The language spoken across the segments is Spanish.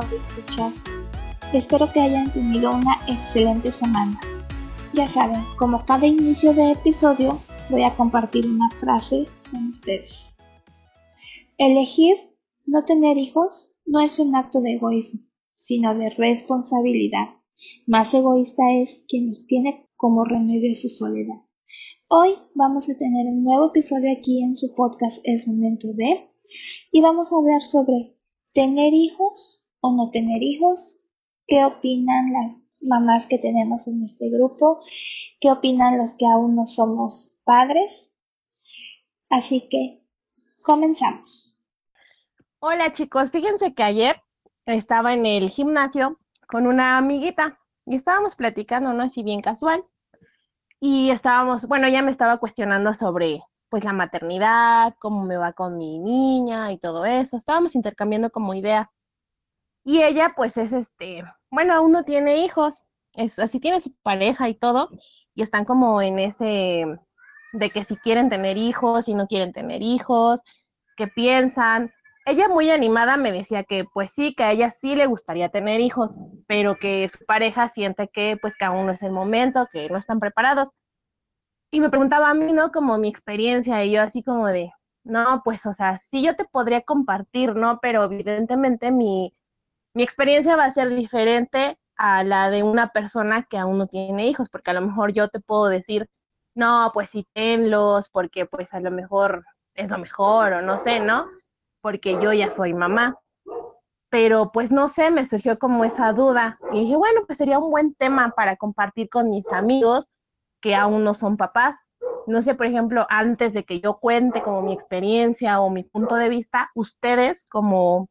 queridos escuchar. Espero que hayan tenido una excelente semana. Ya saben, como cada inicio de episodio, voy a compartir una frase con ustedes. Elegir no tener hijos no es un acto de egoísmo, sino de responsabilidad. Más egoísta es quien nos tiene como remedio a su soledad. Hoy vamos a tener un nuevo episodio aquí en su podcast Es Momento de y vamos a hablar sobre tener hijos o no tener hijos, qué opinan las mamás que tenemos en este grupo, qué opinan los que aún no somos padres. Así que comenzamos. Hola chicos, fíjense que ayer estaba en el gimnasio con una amiguita y estábamos platicando, ¿no? Así bien casual. Y estábamos, bueno, ella me estaba cuestionando sobre pues la maternidad, cómo me va con mi niña y todo eso. Estábamos intercambiando como ideas. Y ella pues es este, bueno, aún no tiene hijos, es así tiene su pareja y todo, y están como en ese de que si quieren tener hijos y no quieren tener hijos, qué piensan. Ella muy animada me decía que pues sí, que a ella sí le gustaría tener hijos, pero que su pareja siente que pues que aún no es el momento, que no están preparados. Y me preguntaba a mí, ¿no? Como mi experiencia, y yo así como de, no, pues, o sea, sí yo te podría compartir, ¿no? Pero evidentemente mi, mi experiencia va a ser diferente a la de una persona que aún no tiene hijos, porque a lo mejor yo te puedo decir, no, pues sí tenlos, porque pues a lo mejor es lo mejor, o no sé, ¿no? Porque yo ya soy mamá. Pero pues no sé, me surgió como esa duda y dije, bueno, pues sería un buen tema para compartir con mis amigos que aún no son papás. No sé, por ejemplo, antes de que yo cuente como mi experiencia o mi punto de vista, ustedes como,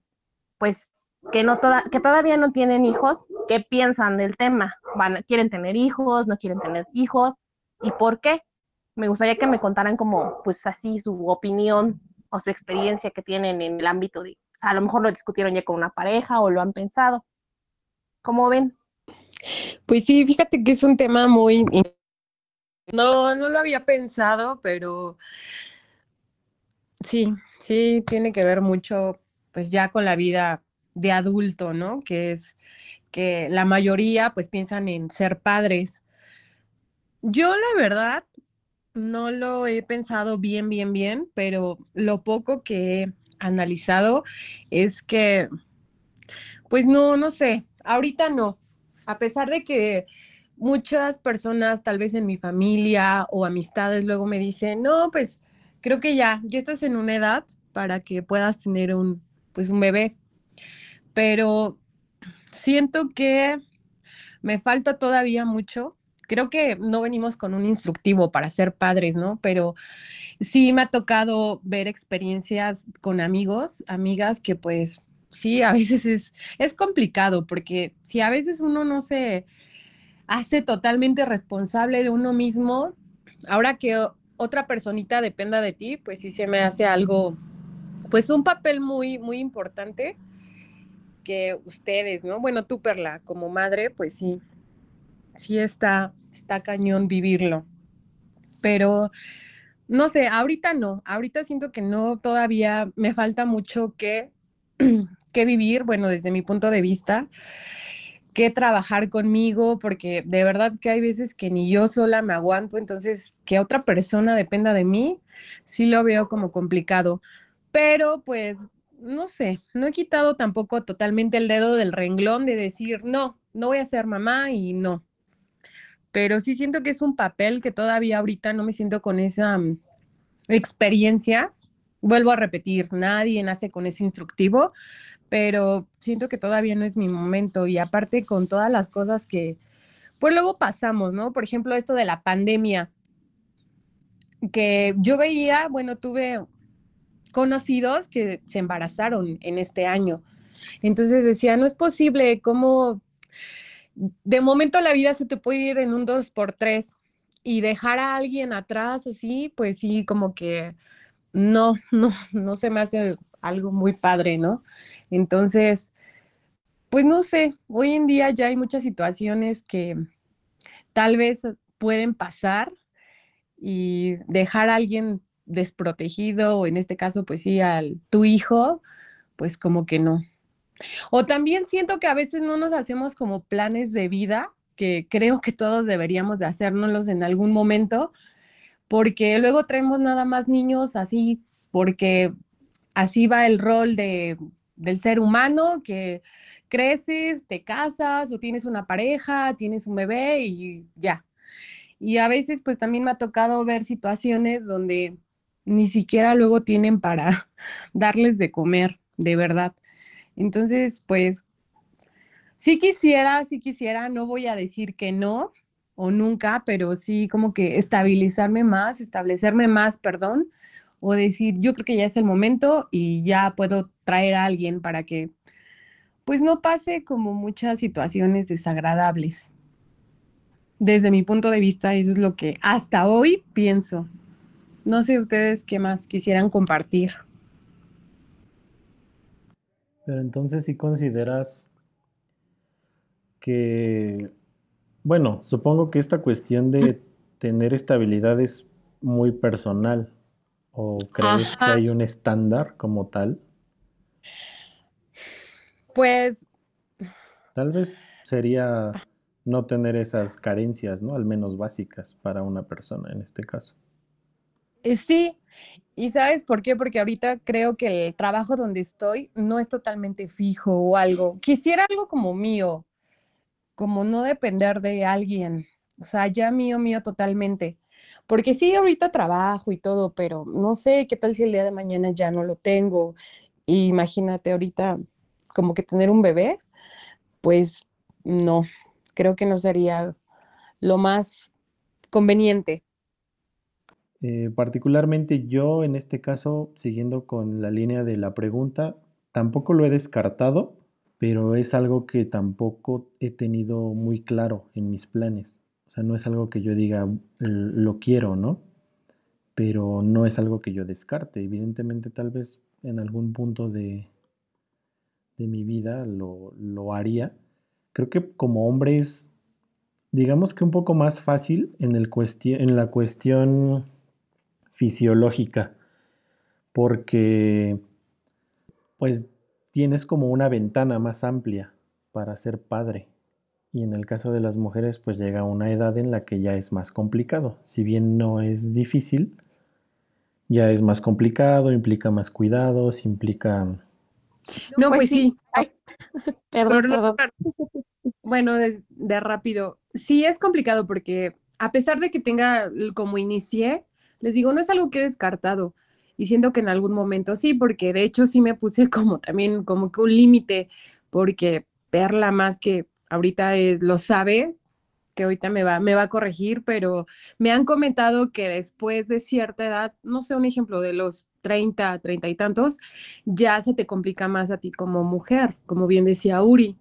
pues, que, no toda, que todavía no tienen hijos, ¿qué piensan del tema? ¿Van, ¿Quieren tener hijos? ¿No quieren tener hijos? ¿Y por qué? Me gustaría que me contaran como, pues, así su opinión o su experiencia que tienen en el ámbito de, o sea, a lo mejor lo discutieron ya con una pareja o lo han pensado. ¿Cómo ven? Pues sí, fíjate que es un tema muy no, no lo había pensado, pero sí, sí tiene que ver mucho, pues ya con la vida de adulto, ¿no? Que es que la mayoría pues piensan en ser padres. Yo la verdad no lo he pensado bien, bien, bien, pero lo poco que he analizado es que, pues no, no sé, ahorita no, a pesar de que muchas personas, tal vez en mi familia o amistades, luego me dicen, no, pues creo que ya, ya estás en una edad para que puedas tener un, pues un bebé. Pero siento que me falta todavía mucho. Creo que no venimos con un instructivo para ser padres, ¿no? Pero sí me ha tocado ver experiencias con amigos, amigas que pues sí, a veces es, es complicado porque si a veces uno no se hace totalmente responsable de uno mismo, ahora que otra personita dependa de ti, pues sí se me hace algo, pues un papel muy, muy importante que ustedes, ¿no? Bueno, tú, Perla, como madre, pues sí, sí está, está cañón vivirlo. Pero, no sé, ahorita no, ahorita siento que no, todavía me falta mucho que, que vivir, bueno, desde mi punto de vista que trabajar conmigo, porque de verdad que hay veces que ni yo sola me aguanto, entonces que otra persona dependa de mí, sí lo veo como complicado. Pero pues, no sé, no he quitado tampoco totalmente el dedo del renglón de decir, no, no voy a ser mamá y no. Pero sí siento que es un papel que todavía ahorita no me siento con esa mm, experiencia. Vuelvo a repetir, nadie nace con ese instructivo, pero siento que todavía no es mi momento y aparte con todas las cosas que pues luego pasamos, ¿no? Por ejemplo, esto de la pandemia, que yo veía, bueno, tuve conocidos que se embarazaron en este año. Entonces decía, no es posible, ¿cómo de momento la vida se te puede ir en un dos por tres y dejar a alguien atrás así, pues sí, como que no, no, no se me hace algo muy padre, ¿no? Entonces, pues no sé, hoy en día ya hay muchas situaciones que tal vez pueden pasar y dejar a alguien desprotegido, o en este caso, pues sí, al tu hijo, pues como que no, O también siento que a veces no nos hacemos como planes de vida, que creo que todos deberíamos de hacérnoslos en algún momento, porque luego traemos nada más niños así, porque así va el rol de, del ser humano, que creces, te casas o tienes una pareja, tienes un bebé y ya. Y a veces pues también me ha tocado ver situaciones donde ni siquiera luego tienen para darles de comer, de verdad. Entonces, pues, sí quisiera, sí quisiera, no voy a decir que no o nunca, pero sí como que estabilizarme más, establecerme más, perdón, o decir, yo creo que ya es el momento y ya puedo traer a alguien para que, pues, no pase como muchas situaciones desagradables. Desde mi punto de vista, eso es lo que hasta hoy pienso. No sé ustedes qué más quisieran compartir. Pero entonces sí consideras que, bueno, supongo que esta cuestión de tener estabilidad es muy personal. ¿O crees que hay un estándar como tal? Pues... Tal vez sería no tener esas carencias, ¿no? Al menos básicas para una persona en este caso. Eh, sí, y ¿sabes por qué? Porque ahorita creo que el trabajo donde estoy no es totalmente fijo o algo. Quisiera algo como mío, como no depender de alguien, o sea, ya mío, mío totalmente. Porque sí, ahorita trabajo y todo, pero no sé qué tal si el día de mañana ya no lo tengo. imagínate ahorita como que tener un bebé, pues no, creo que no sería lo más conveniente. Eh, particularmente yo en este caso, siguiendo con la línea de la pregunta, tampoco lo he descartado, pero es algo que tampoco he tenido muy claro en mis planes. O sea, no es algo que yo diga lo quiero, ¿no? Pero no es algo que yo descarte. Evidentemente tal vez en algún punto de, de mi vida lo, lo haría. Creo que como hombre es, digamos que un poco más fácil en, el en la cuestión fisiológica, porque pues tienes como una ventana más amplia para ser padre. Y en el caso de las mujeres, pues llega una edad en la que ya es más complicado. Si bien no es difícil, ya es más complicado, implica más cuidados, implica... No, pues, pues sí. perdón, perdón. Bueno, de, de, rápido. Sí es complicado porque a pesar de que tenga como inicié, les digo, no es algo que he descartado y siento que en algún momento sí, porque de hecho sí me puse como también como que un límite, porque Perla más que ahorita lo sabe, que ahorita me va, me va a corregir, pero me han comentado que después de cierta edad, no sé, un ejemplo de los 30, 30 y tantos, ya se te complica más a ti como mujer, como bien decía Uri.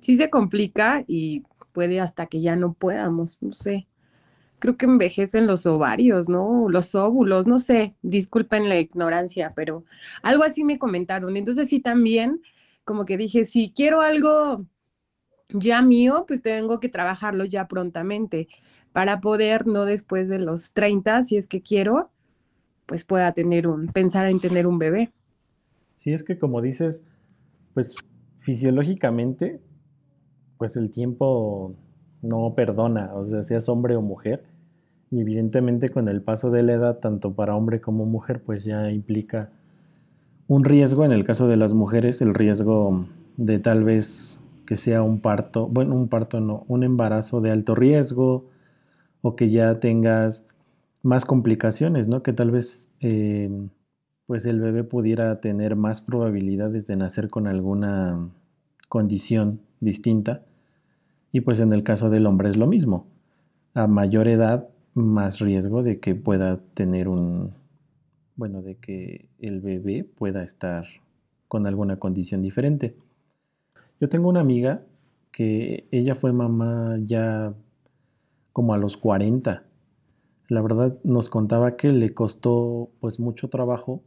Sí se complica y puede hasta que ya no podamos, no sé creo que envejecen los ovarios, ¿no? Los óvulos, no sé, disculpen la ignorancia, pero algo así me comentaron. Entonces sí también, como que dije, si quiero algo ya mío, pues tengo que trabajarlo ya prontamente para poder, no después de los 30, si es que quiero, pues pueda tener un, pensar en tener un bebé. Sí, es que como dices, pues fisiológicamente, pues el tiempo no perdona, o sea, seas hombre o mujer, y evidentemente con el paso de la edad, tanto para hombre como mujer, pues ya implica un riesgo, en el caso de las mujeres, el riesgo de tal vez que sea un parto, bueno, un parto no, un embarazo de alto riesgo o que ya tengas más complicaciones, ¿no? Que tal vez eh, pues el bebé pudiera tener más probabilidades de nacer con alguna condición distinta. Y pues en el caso del hombre es lo mismo. A mayor edad más riesgo de que pueda tener un, bueno, de que el bebé pueda estar con alguna condición diferente. Yo tengo una amiga que ella fue mamá ya como a los 40. La verdad nos contaba que le costó pues mucho trabajo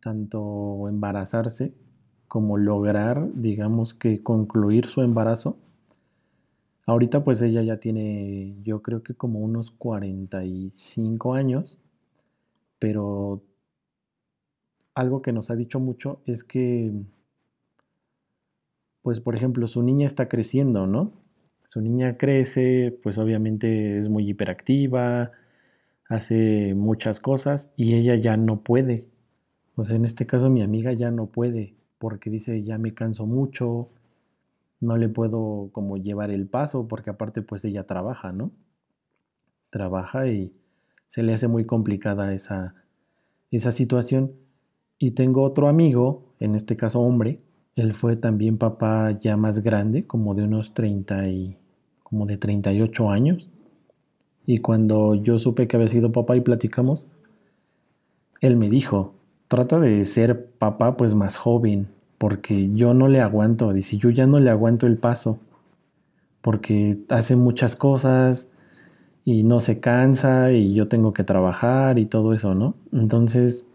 tanto embarazarse como lograr, digamos que concluir su embarazo Ahorita pues ella ya tiene yo creo que como unos 45 años, pero algo que nos ha dicho mucho es que pues por ejemplo, su niña está creciendo, ¿no? Su niña crece, pues obviamente es muy hiperactiva, hace muchas cosas y ella ya no puede. O sea, en este caso mi amiga ya no puede porque dice, ya me canso mucho, no le puedo como llevar el paso porque aparte pues ella trabaja, ¿no? Trabaja y se le hace muy complicada esa, esa situación. Y tengo otro amigo, en este caso hombre, él fue también papá ya más grande, como de unos 30 y como de 38 años. Y cuando yo supe que había sido papá y platicamos, él me dijo, trata de ser papá pues más joven, porque yo no le aguanto, dice, yo ya no le aguanto el paso, porque hace muchas cosas y no se cansa y yo tengo que trabajar y todo eso, ¿no? Entonces,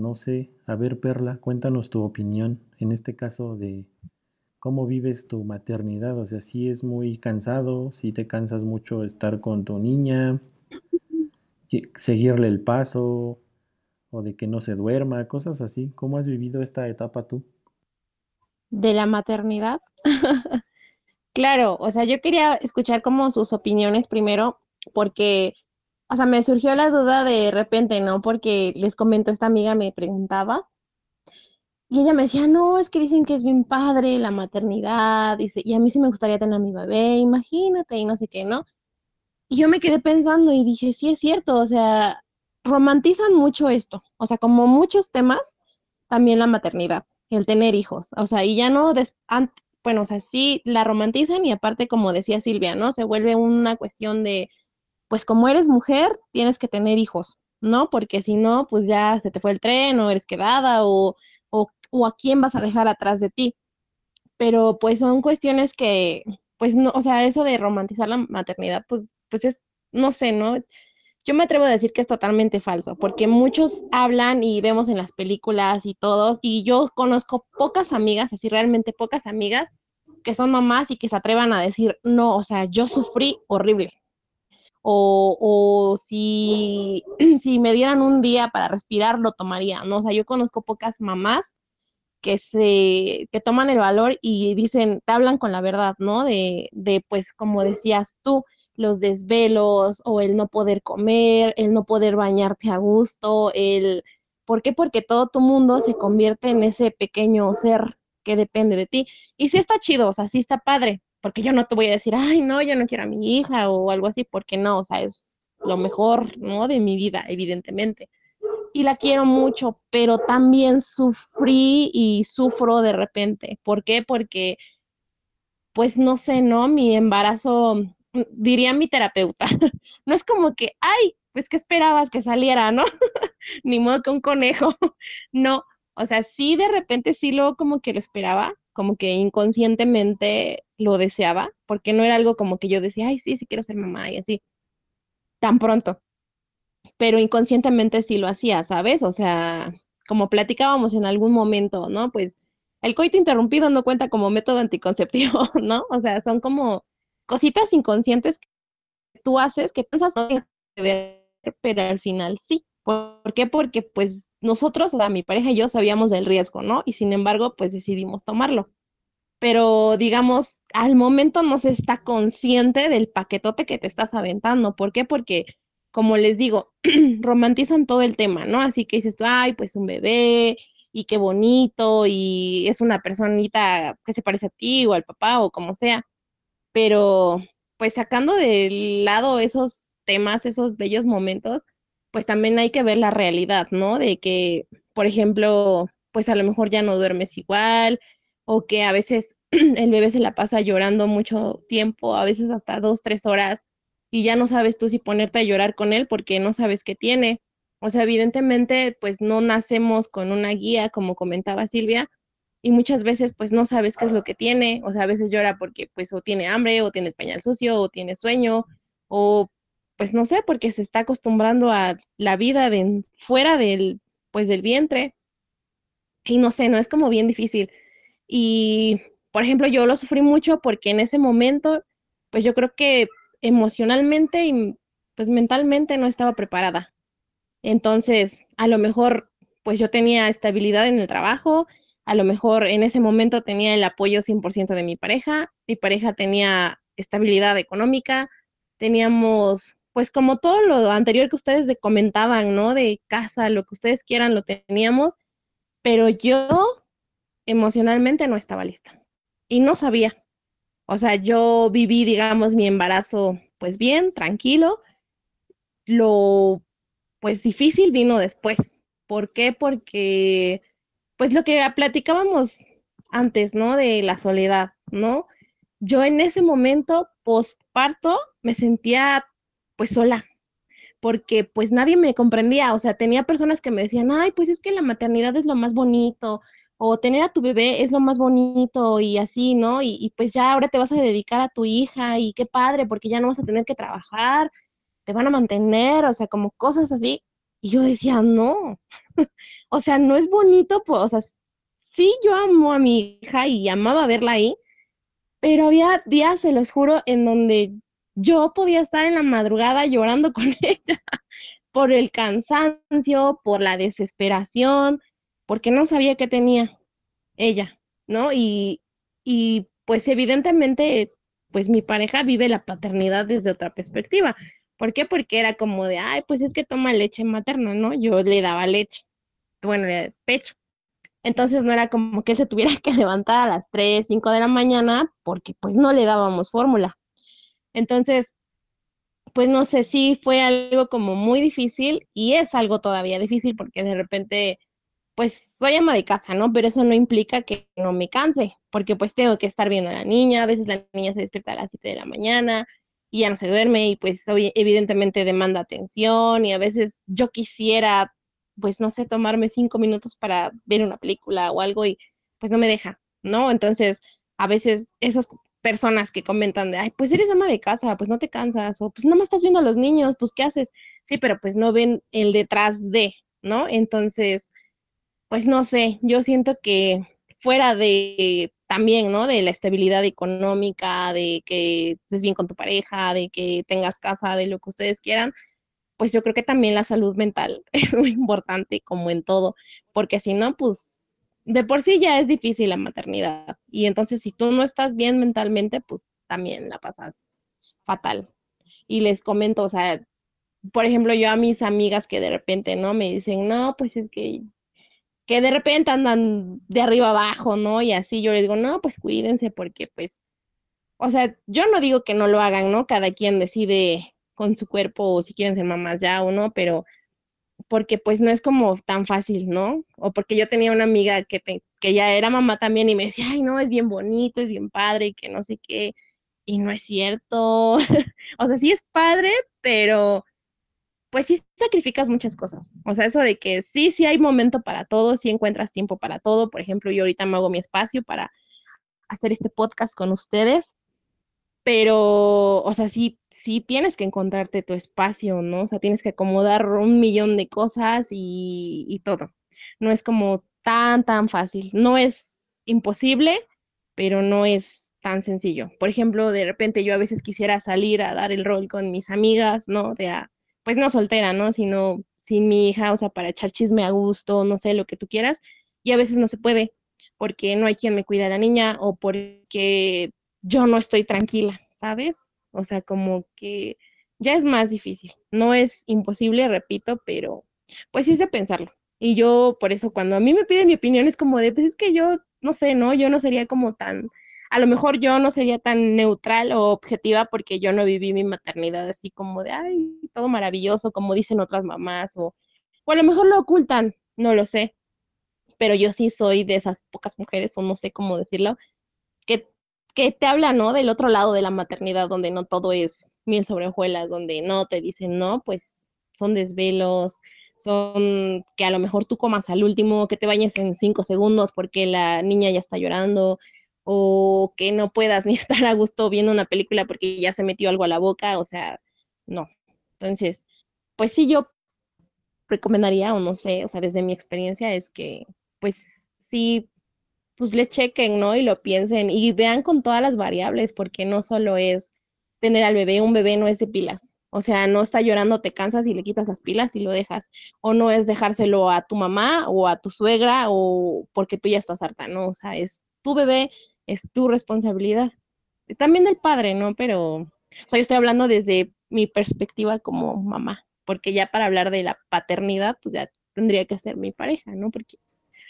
no sé, a ver Perla, cuéntanos tu opinión en este caso de cómo vives tu maternidad, o sea, si es muy cansado, si te cansas mucho estar con tu niña, seguirle el paso o de que no se duerma, cosas así. ¿Cómo has vivido esta etapa tú? De la maternidad. claro, o sea, yo quería escuchar como sus opiniones primero, porque, o sea, me surgió la duda de repente, ¿no? Porque les comento, esta amiga me preguntaba y ella me decía, no, es que dicen que es bien padre la maternidad, dice, y a mí sí me gustaría tener a mi bebé, imagínate, y no sé qué, ¿no? Y yo me quedé pensando y dije, sí es cierto, o sea, romantizan mucho esto, o sea, como muchos temas, también la maternidad, el tener hijos, o sea, y ya no, bueno, o sea, sí la romantizan y aparte, como decía Silvia, ¿no? Se vuelve una cuestión de, pues como eres mujer, tienes que tener hijos, ¿no? Porque si no, pues ya se te fue el tren o eres quedada o o, a quién vas a dejar atrás de ti. Pero pues son cuestiones que, pues no, o sea, eso de romantizar la maternidad, pues, pues es, no sé, ¿no? Yo me atrevo a decir que es totalmente falso, porque muchos hablan y vemos en las películas y todos, y yo conozco pocas amigas, así realmente pocas amigas, que son mamás y que se atrevan a decir, no, o sea, yo sufrí horrible, o, si, si me dieran un día para respirar, lo tomaría, ¿no? O sea, yo conozco pocas mamás que se, que toman el valor y dicen, te hablan con la verdad, ¿no? De, de, pues, como decías tú, los desvelos o el no poder comer, el no poder bañarte a gusto, el, ¿por qué? Porque todo tu mundo se convierte en ese pequeño ser que depende de ti. Y sí está chido, o sea, sí está padre, porque yo no te voy a decir, ay, no, yo no quiero a mi hija o algo así, porque no, o sea, es lo mejor, ¿no? De mi vida, evidentemente. Y la quiero mucho, pero también sufrí y sufro de repente. ¿Por qué? Porque, pues no sé, ¿no? Mi embarazo, diría mi terapeuta, no es como que, ay, pues qué esperabas que saliera, ¿no? Ni modo que un conejo. no, o sea, sí de repente sí lo como que lo esperaba, como que inconscientemente lo deseaba, porque no era algo como que yo decía, ay, sí, sí quiero ser mamá y así, tan pronto. Pero inconscientemente sí lo hacía, ¿sabes? O sea, como platicábamos en algún momento, ¿no? Pues el coito interrumpido no cuenta como método anticonceptivo, ¿no? O sea, son como cositas inconscientes que tú haces que piensas no que ver, pero al final sí. ¿Por qué? Porque pues nosotros, o sea, mi pareja y yo sabíamos del riesgo, ¿no? Y sin embargo, pues decidimos tomarlo. Pero digamos, al momento no se está consciente del paquetote que te estás aventando. ¿Por qué? Porque, como les digo, romantizan todo el tema, ¿no? Así que dices tú, ay, pues un bebé, y qué bonito, y es una personita que se parece a ti o al papá o como sea. Pero, pues sacando del lado esos temas, esos bellos momentos, pues también hay que ver la realidad, ¿no? De que, por ejemplo, pues a lo mejor ya no duermes igual o que a veces el bebé se la pasa llorando mucho tiempo, a veces hasta dos, tres horas y ya no sabes tú si ponerte a llorar con él porque no sabes qué tiene. O sea, evidentemente, pues no nacemos con una guía, como comentaba Silvia, y muchas veces pues no sabes qué es lo que tiene, o sea, a veces llora porque pues o tiene hambre, o tiene el pañal sucio, o tiene sueño, o pues no sé, porque se está acostumbrando a la vida de fuera del, pues del vientre. Y no sé, no es como bien difícil. Y, por ejemplo, yo lo sufrí mucho porque en ese momento, pues yo creo que emocionalmente y pues mentalmente no estaba preparada. Entonces, a lo mejor, pues yo tenía estabilidad en el trabajo, a lo mejor en ese momento tenía el apoyo 100% de mi pareja, mi pareja tenía estabilidad económica, teníamos pues como todo lo anterior que ustedes comentaban, ¿no? De casa, lo que ustedes quieran, lo teníamos, pero yo emocionalmente no estaba lista y no sabía. O sea, yo viví, digamos, mi embarazo pues bien, tranquilo. Lo pues difícil vino después. ¿Por qué? Porque pues lo que platicábamos antes, ¿no? De la soledad, ¿no? Yo en ese momento postparto me sentía pues sola, porque pues nadie me comprendía, o sea, tenía personas que me decían, ay, pues es que la maternidad es lo más bonito, o tener a tu bebé es lo más bonito y así, ¿no? Y, pues ya ahora te vas a dedicar a tu hija y qué padre, porque ya no vas a tener que trabajar, te van a mantener, o sea, como cosas así. Y yo decía, no, o sea, no es bonito, pues, o sea, sí, yo amo a mi hija y amaba verla ahí, pero había días, se los juro, en donde yo podía estar en la madrugada llorando con ella por el cansancio, por la desesperación, porque no sabía qué tenía ella, ¿no? Y, y pues evidentemente, pues mi pareja vive la paternidad desde otra perspectiva. ¿Por qué? Porque era como de, ay, pues es que toma leche materna, ¿no? Yo le daba leche, bueno, le pecho. Entonces no era como que él se tuviera que levantar a las 3, 5 de la mañana porque pues no le dábamos fórmula. Entonces, pues no sé si fue algo como muy difícil y es algo todavía difícil porque de repente pues soy ama de casa, ¿no? Pero eso no implica que no me canse, porque pues tengo que estar viendo a la niña, a veces la niña se despierta a las 7 de la mañana y ya no se duerme y pues evidentemente demanda atención y a veces yo quisiera, pues no sé, tomarme cinco minutos para ver una película o algo y pues no me deja, ¿no? Entonces, a veces esas personas que comentan de, ay, pues eres ama de casa, pues no te cansas, o pues no me estás viendo a los niños, pues ¿qué haces? Sí, pero pues no ven el detrás de, ¿no? Entonces, pues no sé, yo siento que fuera de también, ¿no? De la estabilidad económica, de que estés bien con tu pareja, de que tengas casa, de lo que ustedes quieran, pues yo creo que también la salud mental es muy importante como en todo, porque si no, pues de por sí ya es difícil la maternidad. Y entonces si tú no estás bien mentalmente, pues también la pasas fatal. Y les comento, o sea, por ejemplo, yo a mis amigas que de repente, ¿no? Me dicen, no, pues es que que de repente andan de arriba abajo, ¿no? Y así yo les digo, no, pues cuídense porque pues, o sea, yo no digo que no lo hagan, ¿no? Cada quien decide con su cuerpo si quieren ser mamás ya o no, pero porque pues no es como tan fácil, ¿no? O porque yo tenía una amiga que, que ya era mamá también y me decía, ay, no, es bien bonito, es bien padre y que no sé qué, y no es cierto. o sea, sí es padre, pero pues sí sacrificas muchas cosas. O sea, eso de que sí, sí hay momento para todo, sí encuentras tiempo para todo. Por ejemplo, yo ahorita me hago mi espacio para hacer este podcast con ustedes, pero, o sea, sí, sí tienes que encontrarte tu espacio, ¿no? O sea, tienes que acomodar un millón de cosas y, y todo. No es como tan, tan fácil. No es imposible, pero no es tan sencillo. Por ejemplo, de repente yo a veces quisiera salir a dar el rol con mis amigas, ¿no? De a pues no soltera, ¿no? Sino sin mi hija, o sea, para echar chisme a gusto, no sé, lo que tú quieras. Y a veces no se puede porque no hay quien me cuida a la niña o porque yo no estoy tranquila, ¿sabes? O sea, como que ya es más difícil. No es imposible, repito, pero pues sí es de pensarlo. Y yo, por eso, cuando a mí me piden mi opinión, es como de, pues es que yo, no sé, ¿no? Yo no sería como tan a lo mejor yo no sería tan neutral o objetiva porque yo no viví mi maternidad así como de, ay, todo maravilloso, como dicen otras mamás, o, o a lo mejor lo ocultan, no lo sé, pero yo sí soy de esas pocas mujeres, o no sé cómo decirlo, que, que te hablan, ¿no? Del otro lado de la maternidad, donde no todo es miel sobre hojuelas, donde no te dicen, no, pues son desvelos, son que a lo mejor tú comas al último, que te bañes en cinco segundos porque la niña ya está llorando, o que no puedas ni estar a gusto viendo una película porque ya se metió algo a la boca, o sea, no. Entonces, pues sí, yo recomendaría, o no sé, o sea, desde mi experiencia es que, pues sí, pues le chequen, ¿no? Y lo piensen y vean con todas las variables, porque no solo es tener al bebé, un bebé no es de pilas. O sea, no está llorando, te cansas y le quitas las pilas y lo dejas. O no es dejárselo a tu mamá o a tu suegra o porque tú ya estás harta, ¿no? O sea, es tu bebé, es tu responsabilidad. También del padre, ¿no? Pero, o sea, yo estoy hablando desde mi perspectiva como mamá, porque ya para hablar de la paternidad, pues ya tendría que ser mi pareja, ¿no? Porque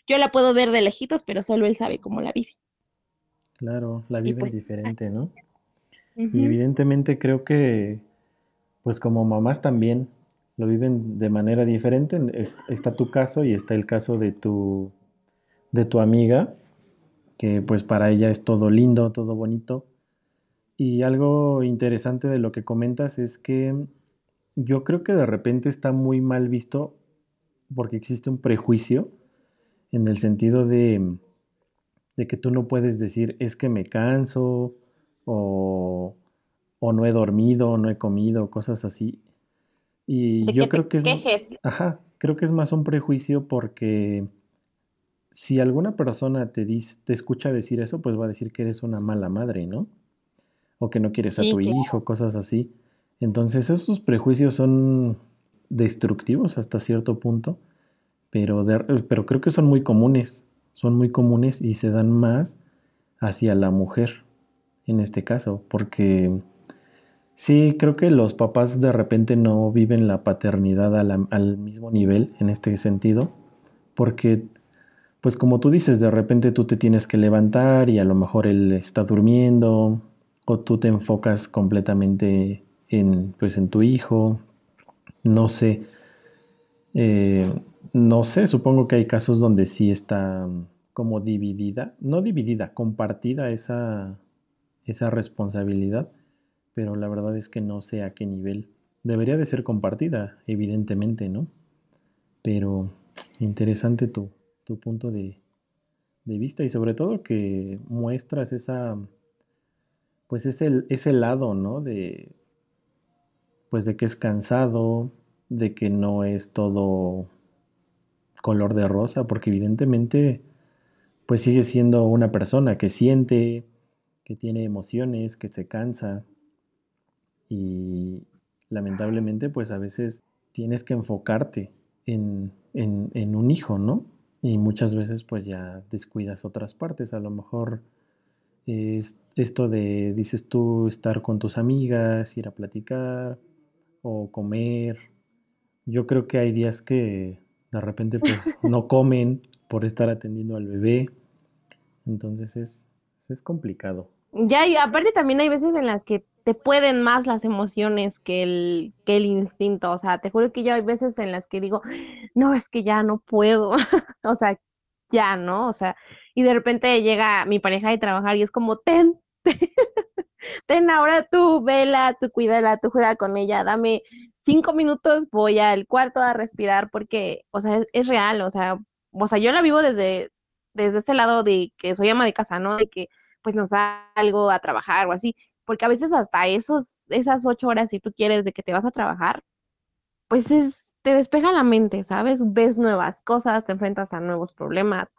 yo la puedo ver de lejitos, pero solo él sabe cómo la vive. Claro, la vive pues, diferente, ¿no? Y evidentemente creo que, pues como mamás también lo viven de manera diferente. Está tu caso y está el caso de tu, de tu amiga, que pues para ella es todo lindo, todo bonito. Y algo interesante de lo que comentas es que yo creo que de repente está muy mal visto porque existe un prejuicio en el sentido de, de que tú no puedes decir es que me canso o, o no he dormido, no he comido, cosas así. Y yo creo que es, ajá, creo que es más un prejuicio porque si alguna persona te, dice, te escucha decir eso, pues va a decir que eres una mala madre, ¿no? O que no quieres a tu hijo, cosas así. Entonces esos prejuicios son destructivos hasta cierto punto, pero, pero creo que son muy comunes, son muy comunes y se dan más hacia la mujer en este caso, porque sí, creo que los papás de repente no viven la paternidad al mismo nivel en este sentido, porque pues como tú dices, de repente tú te tienes que levantar y a lo mejor él está durmiendo o tú te enfocas completamente en, pues, en tu hijo, no sé, eh, no sé, supongo que hay casos donde sí está como dividida, no dividida, compartida esa, esa responsabilidad, pero la verdad es que no sé a qué nivel. Debería de ser compartida, evidentemente, ¿no? Pero interesante tu, tu punto de, vista y sobre todo que muestras esa, pues ese, ese lado, ¿no? De, pues de que es cansado, de que no es todo color de rosa, porque evidentemente, pues sigue siendo una persona que siente, que tiene emociones, que se cansa y lamentablemente, pues a veces tienes que enfocarte en, en un hijo, ¿no? Y muchas veces pues ya descuidas otras partes. A lo mejor es esto de, dices tú, estar con tus amigas, ir a platicar o comer. Yo creo que hay días que de repente pues no comen por estar atendiendo al bebé. Entonces es, es complicado. Ya, y aparte también hay veces en las que te pueden más las emociones que el, que el instinto. O sea, te juro que yo hay veces en las que digo, no, es que ya no puedo. o sea, ya, ¿no? O sea, y de repente llega mi pareja de trabajar y es como, ten, ten ahora tú, vela, tú cuídala, tú juega con ella, dame cinco minutos, voy al cuarto a respirar porque, o sea, es, real, o sea, o sea, yo la vivo desde, desde ese lado de que soy ama de casa, ¿no? De que pues no salgo a trabajar o así, porque a veces hasta esos, esas ocho horas, si tú quieres, de que te vas a trabajar, pues es, te despeja la mente, ¿sabes? Ves nuevas cosas, te enfrentas a nuevos problemas.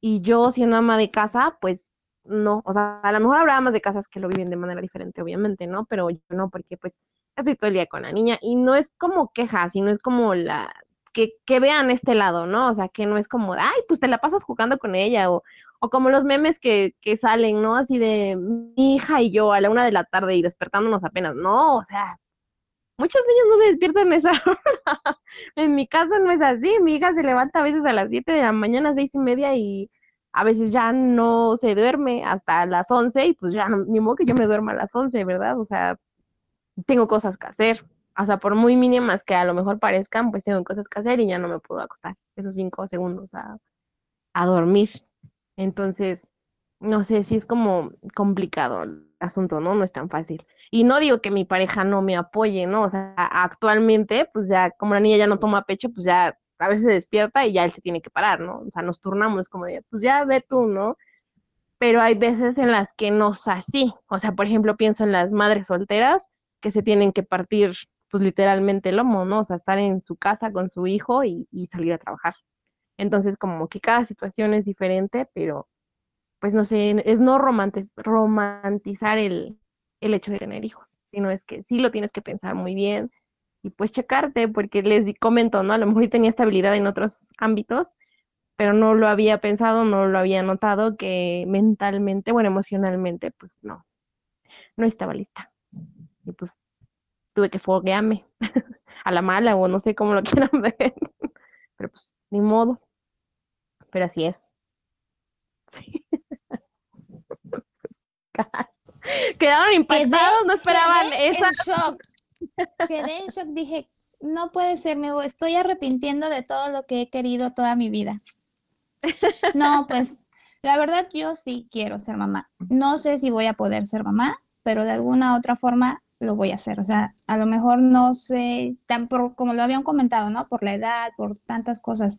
Y yo, siendo ama de casa, pues no, o sea, a lo mejor habrá amas de casas que lo viven de manera diferente, obviamente, ¿no? Pero yo no, porque pues estoy todo el día con la niña y no es como queja, sino es como la, que, que, vean este lado, ¿no? O sea, que no es como, ay, pues te la pasas jugando con ella, o, o como los memes que, que, salen, ¿no? Así de mi hija y yo a la una de la tarde y despertándonos apenas. No, o sea, muchos niños no se despiertan a esa hora. en mi caso no es así. Mi hija se levanta a veces a las siete de la mañana, seis y media, y a veces ya no se duerme hasta las once, y pues ya no, ni modo que yo me duerma a las once, ¿verdad? O sea, tengo cosas que hacer. O sea, por muy mínimas que a lo mejor parezcan, pues tengo cosas que hacer y ya no me puedo acostar esos cinco segundos a, a dormir. Entonces, no sé si es como complicado el asunto, ¿no? No es tan fácil. Y no digo que mi pareja no me apoye, ¿no? O sea, actualmente, pues ya como la niña ya no toma pecho, pues ya a veces se despierta y ya él se tiene que parar, ¿no? O sea, nos turnamos como de, pues ya ve tú, ¿no? Pero hay veces en las que no es así. O sea, por ejemplo, pienso en las madres solteras que se tienen que partir, pues literalmente el lomo, ¿no? O sea, estar en su casa con su hijo y salir a trabajar. Entonces, como que cada situación es diferente, pero pues no sé, es no romantizar el, el hecho de tener hijos, sino es que sí lo tienes que pensar muy bien y pues checarte, porque les comento, ¿no? A lo mejor tenía estabilidad en otros ámbitos, pero no lo había pensado, no lo había notado que mentalmente, bueno, emocionalmente, pues no, no estaba lista. Y pues tuve que foguearme a la mala o no sé cómo lo quieran ver, pero pues ni modo. Pero así es. Sí. Quedaron impactados, no esperaban quedé esa. En shock. Quedé en shock, dije, no puede ser, me estoy arrepintiendo de todo lo que he querido toda mi vida. No, pues la verdad yo sí quiero ser mamá. No sé si voy a poder ser mamá, pero de alguna otra forma lo voy a hacer. O sea, a lo mejor no sé, tan por, como lo habían comentado, ¿no? Por la edad, por tantas cosas.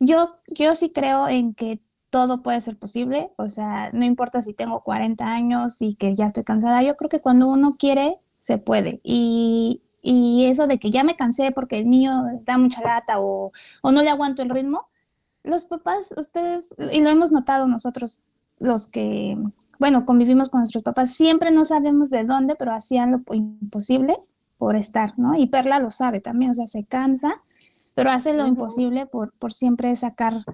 Yo, yo sí creo en que todo puede ser posible, o sea, no importa si tengo 40 años y que ya estoy cansada, yo creo que cuando uno quiere, se puede. Y, y eso de que ya me cansé porque el niño da mucha lata o, o no le aguanto el ritmo, los papás, ustedes, y lo hemos notado nosotros, los que, bueno, convivimos con nuestros papás, siempre no sabemos de dónde, pero hacían lo imposible por estar, ¿no? Y Perla lo sabe también, o sea, se cansa, pero hace lo imposible por, por siempre sacar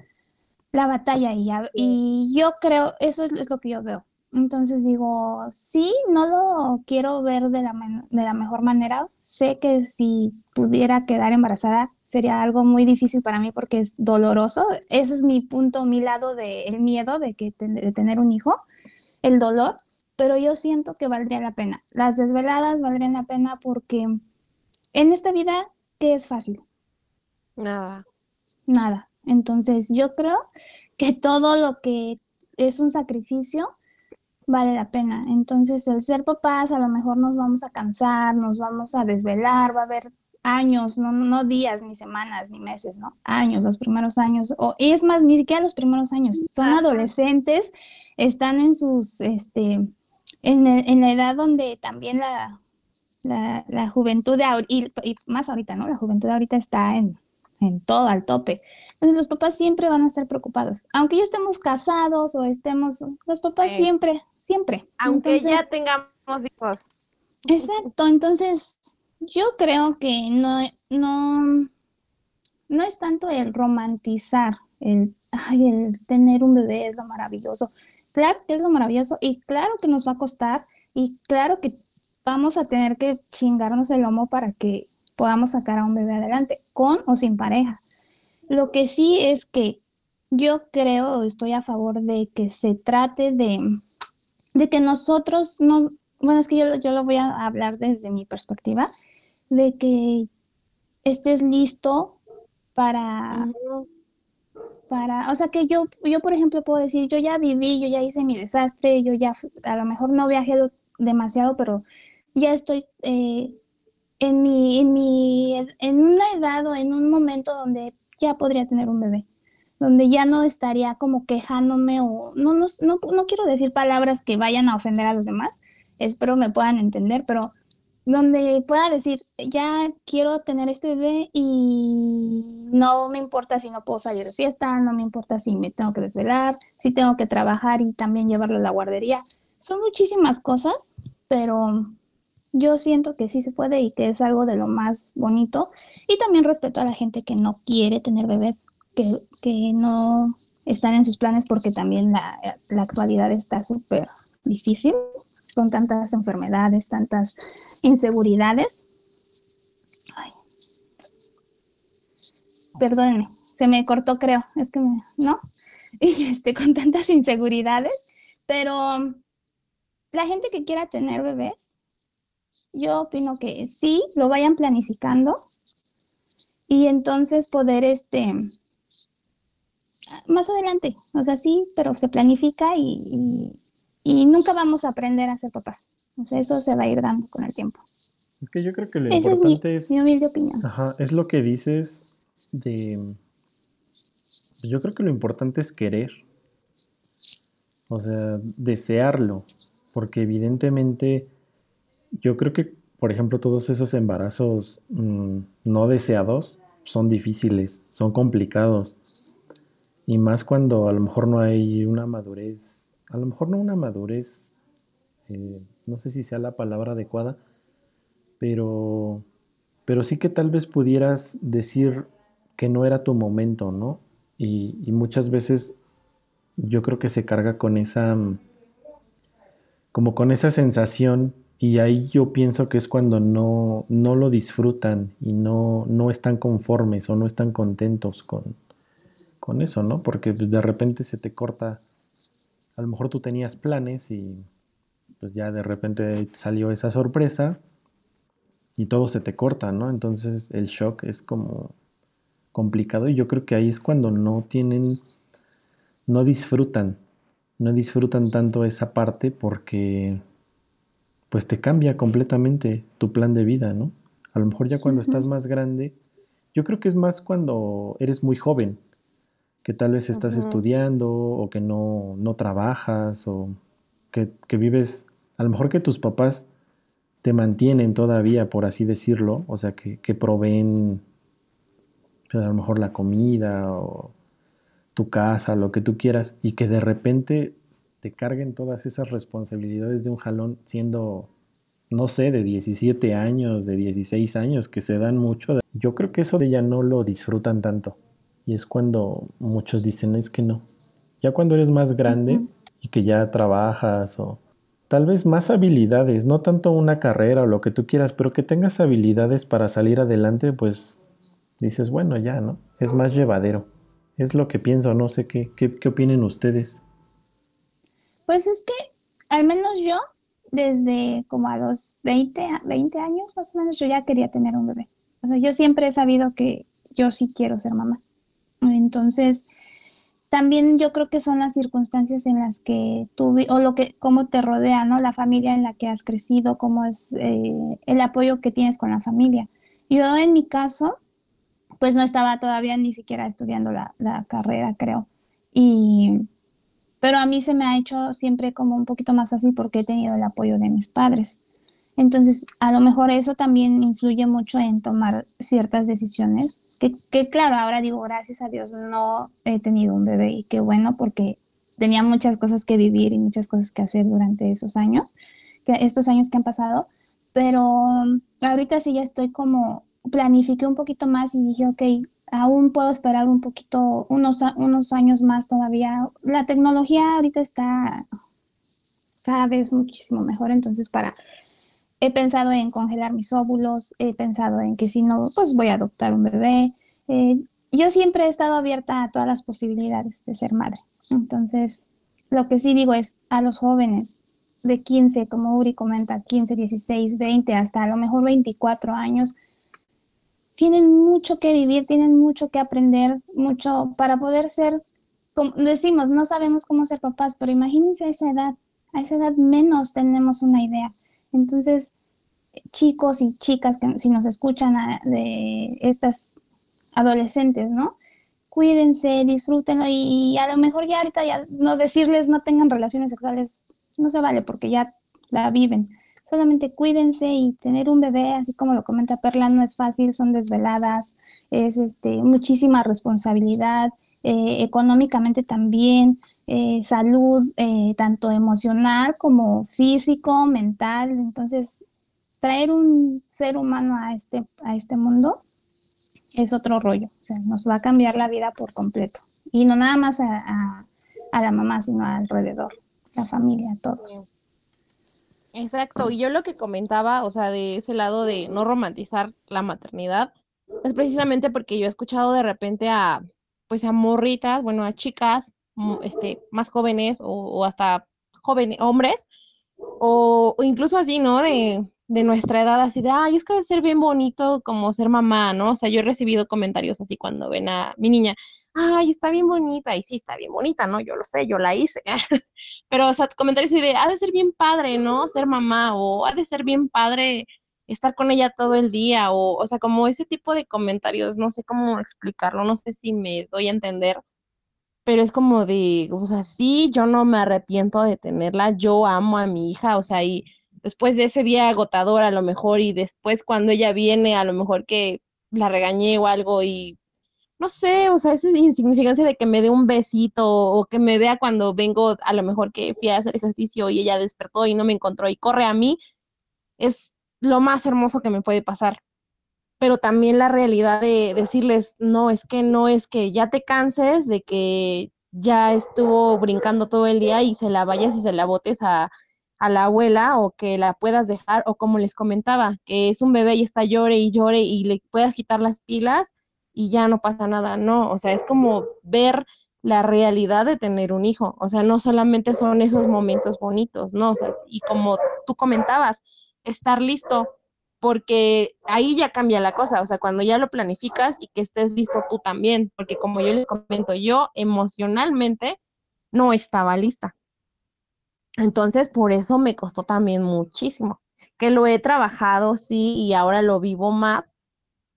la batalla y, ya- y yo creo, eso es, es lo que yo veo. Entonces digo, sí, no lo quiero ver de la, man- de la mejor manera. Sé que si pudiera quedar embarazada sería algo muy difícil para mí porque es doloroso. Ese es mi punto, mi lado del miedo de, que, ten- de tener un hijo, el dolor, pero yo siento que valdría la pena. Las desveladas valdrían la pena porque en esta vida, ¿qué es fácil? Nada. nada. Entonces, yo creo que todo lo que es un sacrificio vale la pena. Entonces, el ser papás, a lo mejor nos vamos a cansar, nos vamos a desvelar, va a haber años, no, no días, ni semanas, ni meses, ¿no? Años, los primeros años, o es más, ni siquiera los primeros años, son adolescentes, están en sus, este, en, e- en la edad donde también la, la, la juventud de y, y más ahorita, ¿no? La juventud de ahorita está en, en todo, al tope. Entonces los papás siempre van a estar preocupados. Aunque ya estemos casados o estemos, los papás Sí. siempre, siempre. Aunque ya tengamos hijos. Exacto, entonces yo creo que no, no, no es tanto el romantizar, el, ay, el tener un bebé es lo maravilloso. Claro que es lo maravilloso y claro que nos va a costar y claro que vamos a tener que chingarnos el lomo para que podamos sacar a un bebé adelante, con o sin pareja. Lo que sí es que yo creo, estoy a favor de que se trate de, de que nosotros no, bueno, es que yo, yo lo voy a hablar desde mi perspectiva, de que estés listo para, para, o sea, que yo, yo, por ejemplo, puedo decir, yo ya viví, yo ya hice mi desastre, yo ya, a lo mejor no viajé demasiado, pero ya estoy eh, en mi, en mi, en una edad o en un momento donde ya podría tener un bebé, donde ya no estaría como quejándome o, no, no, no, no quiero decir palabras que vayan a ofender a los demás, espero me puedan entender, pero donde pueda decir, ya quiero tener este bebé y no me importa si no puedo salir de fiesta, no me importa si me tengo que desvelar, si tengo que trabajar y también llevarlo a la guardería. Son muchísimas cosas, pero yo siento que sí se puede y que es algo de lo más bonito. Y también respeto a la gente que no quiere tener bebés, que, que no están en sus planes porque también la, la actualidad está súper difícil con tantas enfermedades, tantas inseguridades. Ay. Se me cortó, creo, es que me, ¿no? Y este, con tantas inseguridades, pero la gente que quiera tener bebés, yo opino que sí, lo vayan planificando y entonces poder, este, más adelante, o sea, sí, pero se planifica y, y, y nunca vamos a aprender a ser papás. O sea, eso se va a ir dando con el tiempo. Es que yo creo que lo Esa es mi, importante es, mi humilde opinión. ajá, es lo que dices de... Yo creo que lo importante es querer. O sea, desearlo. Porque evidentemente yo creo que, por ejemplo, todos esos embarazos mm, no deseados son difíciles, son complicados. Y más cuando a lo mejor no hay una madurez, a lo mejor no una madurez eh, no sé si sea la palabra adecuada, pero, pero sí que tal vez pudieras decir que no era tu momento, ¿no? Y, y muchas veces yo creo que se carga con esa, como con esa sensación y ahí yo pienso que es cuando no, no lo disfrutan y no, no están conformes o no están contentos con, con eso, ¿no? Porque de repente se te corta, a lo mejor tú tenías planes y pues ya de repente salió esa sorpresa y todo se te corta, ¿no? Entonces el shock es como complicado y yo creo que ahí es cuando no tienen, no disfrutan, no disfrutan tanto esa parte porque pues te cambia completamente tu plan de vida, ¿no? A lo mejor ya cuando estás más grande, yo creo que es más cuando eres muy joven, que tal vez estás estudiando o que no, no trabajas o que, que, vives, a lo mejor que tus papás te mantienen todavía, por así decirlo, o sea, que, que proveen pues, a lo mejor la comida o tu casa, lo que tú quieras, y que de repente te carguen todas esas responsabilidades de un jalón siendo, no sé, de 17 años, de 16 años, que se dan mucho. Yo creo que eso de ya no lo disfrutan tanto. Y es cuando muchos dicen, es que no. Ya cuando eres más grande y que ya trabajas o tal vez más habilidades, no tanto una carrera o lo que tú quieras, pero que tengas habilidades para salir adelante, pues dices, bueno, ya, ¿no? Es más llevadero. Es lo que pienso, no sé qué, qué, qué opinen ustedes. Pues es que, al menos yo, desde como a los 20, 20 años más o menos, yo ya quería tener un bebé. O sea, yo siempre he sabido que yo sí quiero ser mamá. Entonces, también yo creo que son las circunstancias en las que tú, o lo que, cómo te rodea, ¿no? La familia en la que has crecido, cómo es eh, el apoyo que tienes con la familia. Yo en mi caso, pues no estaba todavía ni siquiera estudiando la, la carrera, creo. Y pero a mí se me ha hecho siempre como un poquito más fácil porque he tenido el apoyo de mis padres. Entonces, a lo mejor eso también influye mucho en tomar ciertas decisiones, que, claro, ahora digo, gracias a Dios no he tenido un bebé y qué bueno porque tenía muchas cosas que vivir y muchas cosas que hacer durante esos años, que estos años que han pasado, pero ahorita sí ya estoy como, planifiqué un poquito más y dije, ok, aún puedo esperar un poquito, unos, unos años más todavía. La tecnología ahorita está cada vez muchísimo mejor, entonces para... He pensado en congelar mis óvulos, he pensado en que si no, pues voy a adoptar un bebé. Eh, yo siempre he estado abierta a todas las posibilidades de ser madre. Entonces, lo que sí digo es a los jóvenes de 15, como Uri comenta, 15, 16, 20, hasta a lo mejor 24 años, tienen mucho que vivir, tienen mucho que aprender, mucho para poder ser, como decimos, no sabemos cómo ser papás, pero imagínense a esa edad, a esa edad menos tenemos una idea. Entonces, chicos y chicas que si nos escuchan de estas adolescentes, ¿no? Cuídense, disfrútenlo y, y, a lo mejor ya ahorita ya no decirles no tengan relaciones sexuales no se vale porque ya la viven solamente cuídense y tener un bebé, así como lo comenta Perla, no es fácil, son desveladas, es este, muchísima responsabilidad, eh, económicamente también, eh, salud, eh, tanto emocional como físico, mental. Entonces, traer un ser humano a este, a este mundo es otro rollo, o sea, nos va a cambiar la vida por completo. Y no nada más a, a, a la mamá, sino alrededor, la familia, todos. Exacto, y yo lo que comentaba, o sea, de ese lado de no romantizar la maternidad, es precisamente porque yo he escuchado de repente a, pues a morritas, bueno, a chicas, mm, este, más jóvenes o, hasta jóvenes, hombres, o, incluso así, ¿no? De, de nuestra edad, así de, ay, es que debe ser bien bonito como ser mamá, ¿no? O sea, yo he recibido comentarios así cuando ven a mi niña, ay, está bien bonita, y sí, está bien bonita, ¿no? Yo lo sé, yo la hice. Pero, o sea, comentarios de, ha de ser bien padre, ¿no? Ser mamá, o ha de ser bien padre estar con ella todo el día, o, o sea, como ese tipo de comentarios, no sé cómo explicarlo, no sé si me doy a entender, pero es como de, o sea, sí, yo no me arrepiento de tenerla, yo amo a mi hija, o sea, y después de ese día agotador a lo mejor y después cuando ella viene a lo mejor que la regañé o algo y no sé, o sea, esa insignificancia de que me dé un besito o que me vea cuando vengo, a lo mejor que fui a hacer ejercicio y ella despertó y no me encontró y corre a mí, es lo más hermoso que me puede pasar. Pero también la realidad de decirles, no, es que no es que ya te canses de que ya estuvo brincando todo el día y se la vayas y se la botes a, a la abuela o que la puedas dejar o como les comentaba, que es un bebé y está llore y llore y le puedas quitar las pilas y ya no pasa nada, no, o sea, es como ver la realidad de tener un hijo, o sea, no solamente son esos momentos bonitos, ¿no? O sea, y como tú comentabas, estar listo, porque ahí ya cambia la cosa, o sea, cuando ya lo planificas y que estés listo tú también, porque como yo les comento, yo emocionalmente no estaba lista. Entonces, por eso me costó también muchísimo, que lo he trabajado, sí, y ahora lo vivo más,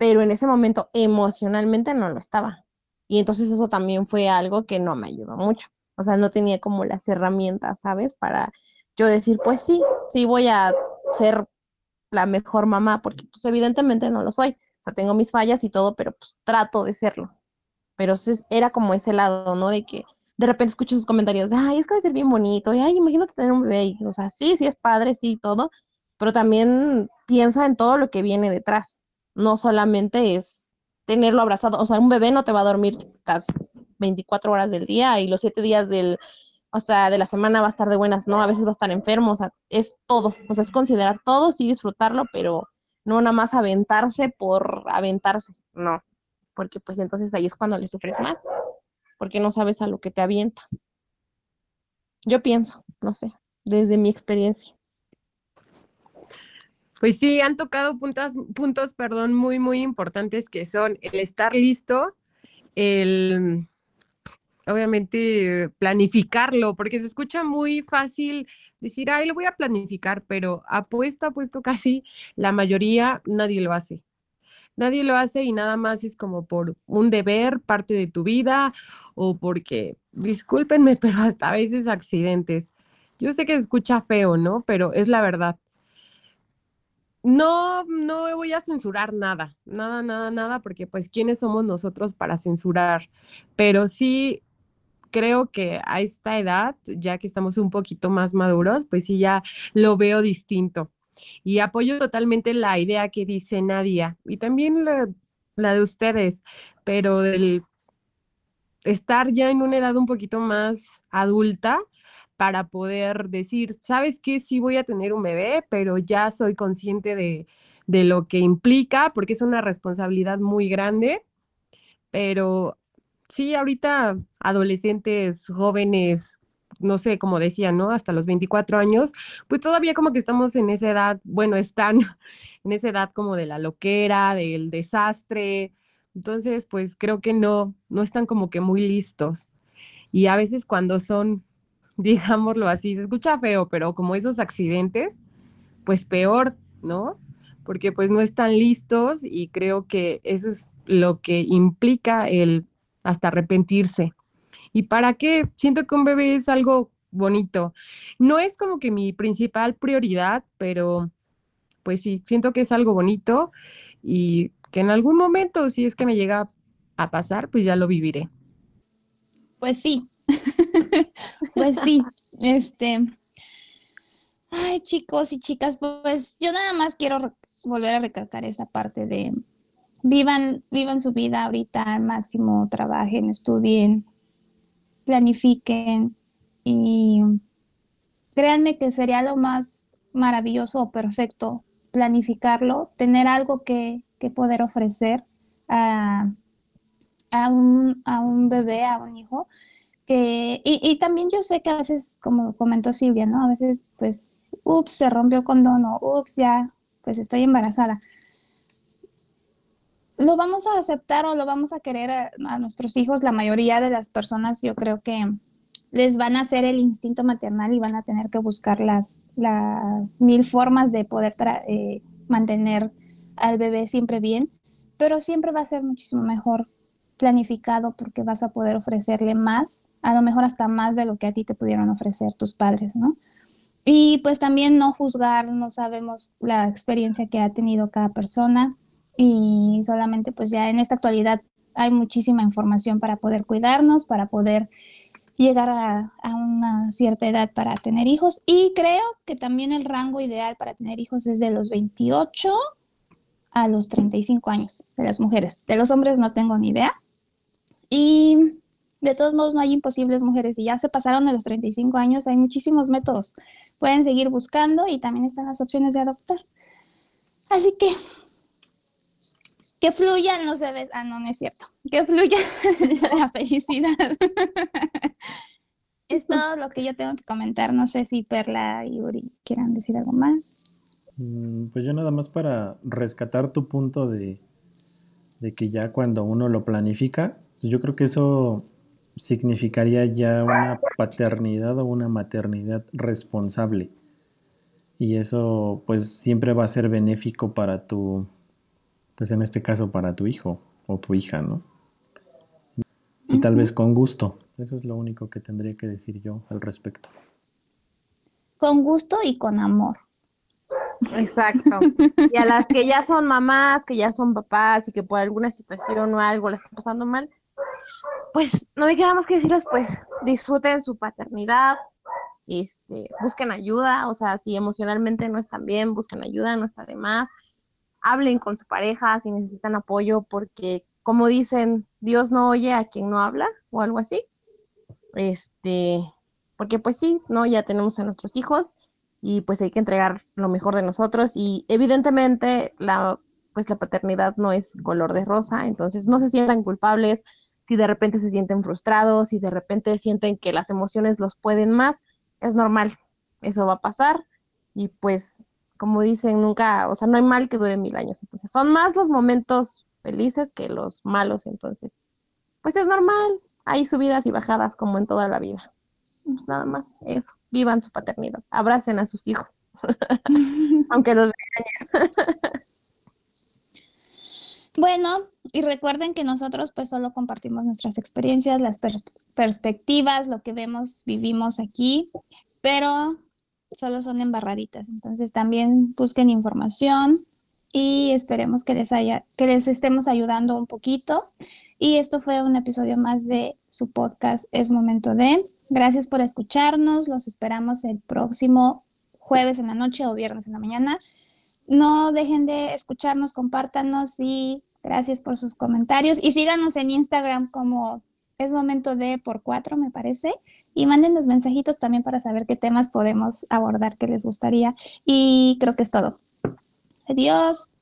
pero en ese momento emocionalmente no lo estaba. Y entonces eso también fue algo que no me ayudó mucho. O sea, no tenía como las herramientas, ¿sabes? Para yo decir, pues sí, sí voy a ser la mejor mamá, porque pues evidentemente no lo soy. O sea, tengo mis fallas y todo, pero pues trato de serlo. Pero era como ese lado, ¿no? De que de repente escucho sus comentarios de, ay, es que va a ser bien bonito, y ay, imagínate tener un bebé, o sea, sí, sí es padre, sí, todo, pero también piensa en todo lo que viene detrás no solamente es tenerlo abrazado, o sea, un bebé no te va a dormir las 24 horas del día y los 7 días del, o sea, de la semana va a estar de buenas, ¿no? A veces va a estar enfermo, o sea, es todo, o sea, es considerar todo, sí disfrutarlo, pero no nada más aventarse por aventarse, no, porque pues entonces ahí es cuando le sufres más, porque no sabes a lo que te avientas. Yo pienso, no sé, desde mi experiencia. Pues sí, han tocado puntos, puntos, perdón, muy, muy importantes que son el estar listo, el obviamente planificarlo, porque se escucha muy fácil decir, ay, lo voy a planificar, pero apuesto, apuesto casi la mayoría nadie lo hace. Nadie lo hace y nada más es como por un deber, parte de tu vida o porque, discúlpenme, pero hasta a veces accidentes. Yo sé que se escucha feo, ¿no? Pero es la verdad. No, no voy a censurar nada, nada, nada, nada, porque pues quiénes somos nosotros para censurar, pero sí creo que a esta edad, ya que estamos un poquito más maduros, pues sí ya lo veo distinto. Y apoyo totalmente la idea que dice Nadia y también la, de ustedes, pero del estar ya en una edad un poquito más adulta, para poder decir, ¿sabes qué? Sí voy a tener un bebé, pero ya soy consciente de, lo que implica, porque es una responsabilidad muy grande, pero sí, ahorita adolescentes, jóvenes, no sé, como decía, ¿no? Hasta los 24 años, pues todavía como que estamos en esa edad, bueno, están en esa edad como de la loquera, del desastre. Entonces, pues creo que no, no están como que muy listos. Y a veces cuando son digámoslo así, se escucha feo, pero como esos accidentes, pues peor, ¿no? Porque pues no están listos y creo que eso es lo que implica el hasta arrepentirse. ¿Y para qué? Siento que un bebé es algo bonito. No es como que mi principal prioridad, pero pues sí, siento que es algo bonito y que en algún momento, si es que me llega a pasar, pues ya lo viviré. Pues sí, pues sí, este. Ay, chicos y chicas, pues yo nada más quiero volver a recalcar esa parte de vivan, vivan su vida ahorita al máximo, trabajen, estudien, planifiquen y créanme que sería lo más maravilloso o perfecto planificarlo, tener algo que, que poder ofrecer a, a, un, a un bebé, a un hijo, que, y, y, también yo sé que a veces, como comentó Silvia, ¿no? A veces, pues, ups, se rompió el condón o ups, ya, pues estoy embarazada. Lo vamos a aceptar o lo vamos a querer a, nuestros hijos. La mayoría de las personas, yo creo que les van a hacer el instinto maternal y van a tener que buscar las, las mil formas de poder eh, mantener al bebé siempre bien, pero siempre va a ser muchísimo mejor planificado porque vas a poder ofrecerle más a lo mejor hasta más de lo que a ti te pudieron ofrecer tus padres, ¿no? Y pues también no juzgar, no sabemos la experiencia que ha tenido cada persona y solamente pues ya en esta actualidad hay muchísima información para poder cuidarnos, para poder llegar a, a, una cierta edad para tener hijos. Y creo que también el rango ideal para tener hijos es de los 28 a los 35 años de las mujeres. De los hombres no tengo ni idea. De todos modos no hay imposibles mujeres. Si ya se pasaron de los 35 años, hay muchísimos métodos. Pueden seguir buscando y también están las opciones de adoptar. Así que que fluyan los bebés. Ah, no, no es cierto. Que fluya la felicidad. es todo lo que yo tengo que comentar. No sé si Perla y Uri quieran decir algo más. Mm, pues yo nada más para rescatar tu punto de, de que ya cuando uno lo planifica, pues yo creo que eso significaría ya una paternidad o una maternidad responsable. Y eso pues siempre va a ser benéfico para tu, pues en este caso para tu hijo o tu hija, ¿no? Y tal vez con gusto. Eso es lo único que tendría que decir yo al respecto. Con gusto y con amor. Exacto. Y a las que ya son mamás, que ya son papás y que por alguna situación o algo la están pasando mal, pues no me queda más que decirles, pues disfruten su paternidad, este, busquen ayuda, o sea, si emocionalmente no están bien, busquen ayuda, no está de más, hablen con su pareja si necesitan apoyo, porque como dicen, Dios no oye a quien no habla o algo así. Este, porque pues sí, no, ya tenemos a nuestros hijos y pues hay que entregar lo mejor de nosotros y evidentemente la pues la paternidad no es color de rosa, entonces no se sientan culpables, si de repente se sienten frustrados, si de repente sienten que las emociones los pueden más, es normal, eso va a pasar y pues como dicen, nunca, o sea, no hay mal que dure mil años, entonces son más los momentos felices que los malos, entonces, pues es normal, hay subidas y bajadas como en toda la vida. Pues nada más eso, vivan su paternidad, abracen a sus hijos, aunque los regañen. Bueno, y recuerden que nosotros pues solo compartimos nuestras experiencias, las per perspectivas, lo que vemos, vivimos aquí, pero solo son embarraditas. Entonces también busquen información y esperemos que les haya, que les estemos ayudando un poquito. Y esto fue un episodio más de su podcast Es Momento de. Gracias por escucharnos. Los esperamos el próximo jueves en la noche o viernes en la mañana. No dejen de escucharnos, compártanos y gracias por sus comentarios. Y síganos en Instagram como es momento de por cuatro, me parece. Y manden los mensajitos también para saber qué temas podemos abordar que les gustaría. Y creo que es todo. Adiós.